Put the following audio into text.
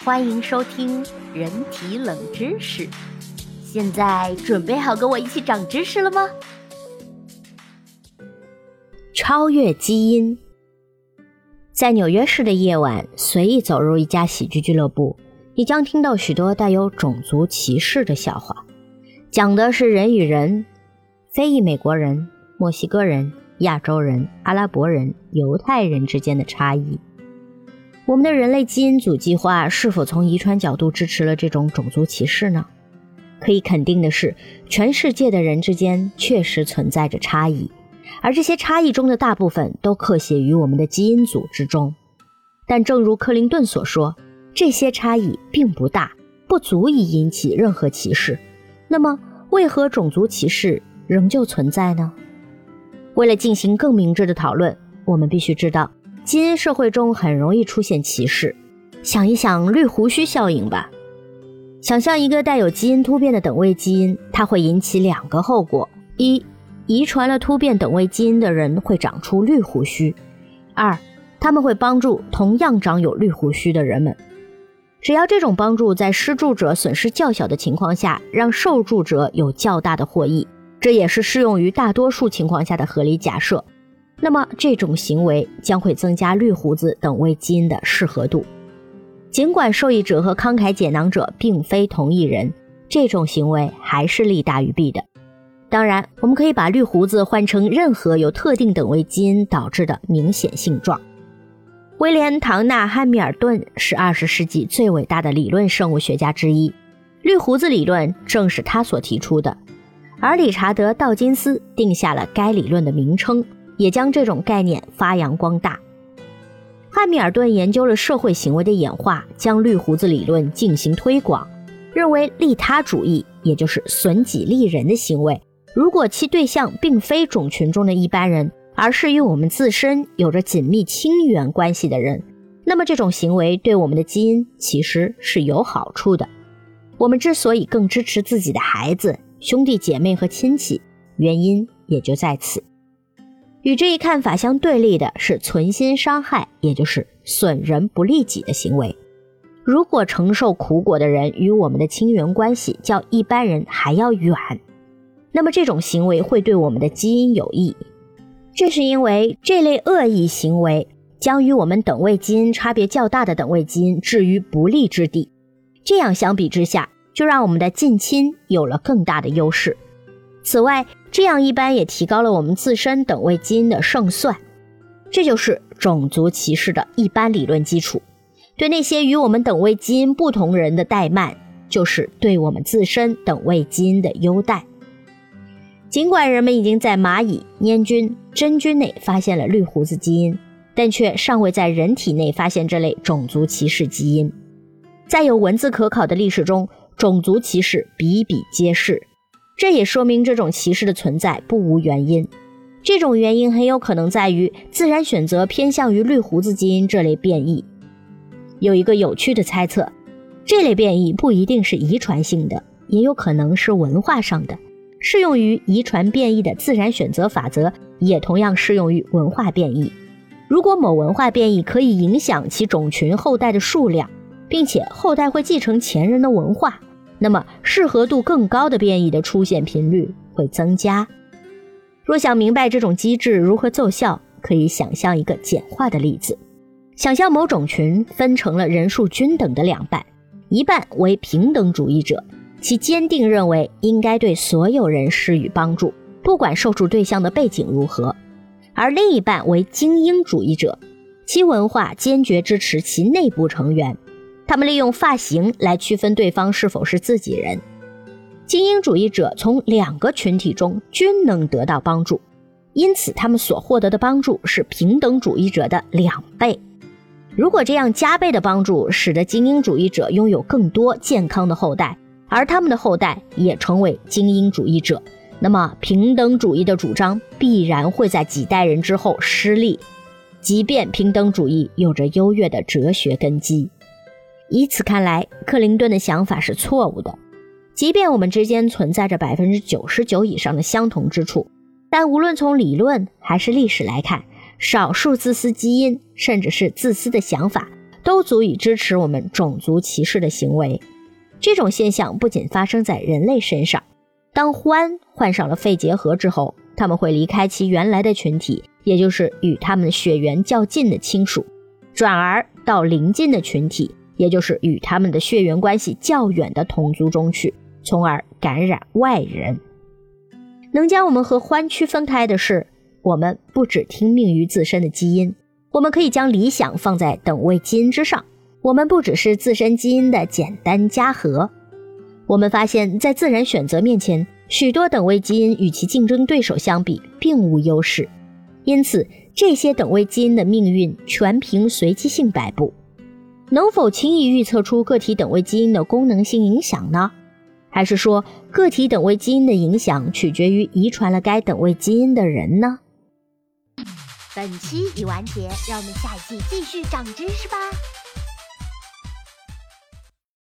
欢迎收听人体冷知识。现在准备好跟我一起长知识了吗？超越基因。在纽约市的夜晚，随意走入一家喜剧俱乐部，你将听到许多带有种族歧视的笑话，讲的是人与人、非裔美国人、墨西哥人、亚洲人、阿拉伯人、犹太人之间的差异。我们的人类基因组计划是否从遗传角度支持了这种种族歧视呢？可以肯定的是，全世界的人之间确实存在着差异，而这些差异中的大部分都刻写于我们的基因组之中。但正如克林顿所说，这些差异并不大，不足以引起任何歧视。那么，为何种族歧视仍旧存在呢？为了进行更明智的讨论，我们必须知道。基因社会中很容易出现歧视，想一想绿胡须效应吧。想象一个带有基因突变的等位基因，它会引起两个后果：一，遗传了突变等位基因的人会长出绿胡须；二，他们会帮助同样长有绿胡须的人们。只要这种帮助在施助者损失较小的情况下，让受助者有较大的获益，这也是适用于大多数情况下的合理假设。那么这种行为将会增加绿胡子等位基因的适合度，尽管受益者和慷慨解囊者并非同一人，这种行为还是利大于弊的。当然，我们可以把绿胡子换成任何有特定等位基因导致的明显性状。威廉·唐纳·汉密尔顿是二十世纪最伟大的理论生物学家之一，绿胡子理论正是他所提出的，而理查德·道金斯定下了该理论的名称。也将这种概念发扬光大。汉密尔顿研究了社会行为的演化，将绿胡子理论进行推广，认为利他主义，也就是损己利人的行为，如果其对象并非种群中的一般人，而是与我们自身有着紧密亲缘关系的人，那么这种行为对我们的基因其实是有好处的。我们之所以更支持自己的孩子、兄弟姐妹和亲戚，原因也就在此。与这一看法相对立的是存心伤害，也就是损人不利己的行为。如果承受苦果的人与我们的亲缘关系较一般人还要远，那么这种行为会对我们的基因有益。这是因为这类恶意行为将与我们等位基因差别较大的等位基因置于不利之地。这样相比之下，就让我们的近亲有了更大的优势。此外，这样一般也提高了我们自身等位基因的胜算，这就是种族歧视的一般理论基础。对那些与我们等位基因不同人的怠慢，就是对我们自身等位基因的优待。尽管人们已经在蚂蚁、粘菌、真菌内发现了绿胡子基因，但却尚未在人体内发现这类种族歧视基因。在有文字可考的历史中，种族歧视比比皆是。这也说明这种歧视的存在不无原因，这种原因很有可能在于自然选择偏向于绿胡子基因这类变异。有一个有趣的猜测，这类变异不一定是遗传性的，也有可能是文化上的。适用于遗传变异的自然选择法则，也同样适用于文化变异。如果某文化变异可以影响其种群后代的数量，并且后代会继承前人的文化。那么，适合度更高的变异的出现频率会增加。若想明白这种机制如何奏效，可以想象一个简化的例子：想象某种群分成了人数均等的两半，一半为平等主义者，其坚定认为应该对所有人施予帮助，不管受助对象的背景如何；而另一半为精英主义者，其文化坚决支持其内部成员。他们利用发型来区分对方是否是自己人。精英主义者从两个群体中均能得到帮助，因此他们所获得的帮助是平等主义者的两倍。如果这样加倍的帮助使得精英主义者拥有更多健康的后代，而他们的后代也成为精英主义者，那么平等主义的主张必然会在几代人之后失利，即便平等主义有着优越的哲学根基。以此看来，克林顿的想法是错误的。即便我们之间存在着百分之九十九以上的相同之处，但无论从理论还是历史来看，少数自私基因甚至是自私的想法，都足以支持我们种族歧视的行为。这种现象不仅发生在人类身上，当獾患上了肺结核之后，他们会离开其原来的群体，也就是与他们血缘较近的亲属，转而到邻近的群体，也就是与他们的血缘关系较远的同族中去，从而感染外人。能将我们和獾区分开的是，我们不只听命于自身的基因，我们可以将理想放在等位基因之上。我们不只是自身基因的简单加和。我们发现，在自然选择面前，许多等位基因与其竞争对手相比并无优势。因此，这些等位基因的命运全凭随机性摆布。能否轻易预测出个体等位基因的功能性影响呢？还是说，个体等位基因的影响取决于遗传了该等位基因的人呢？本期已完结，让我们下一季继续长知识吧。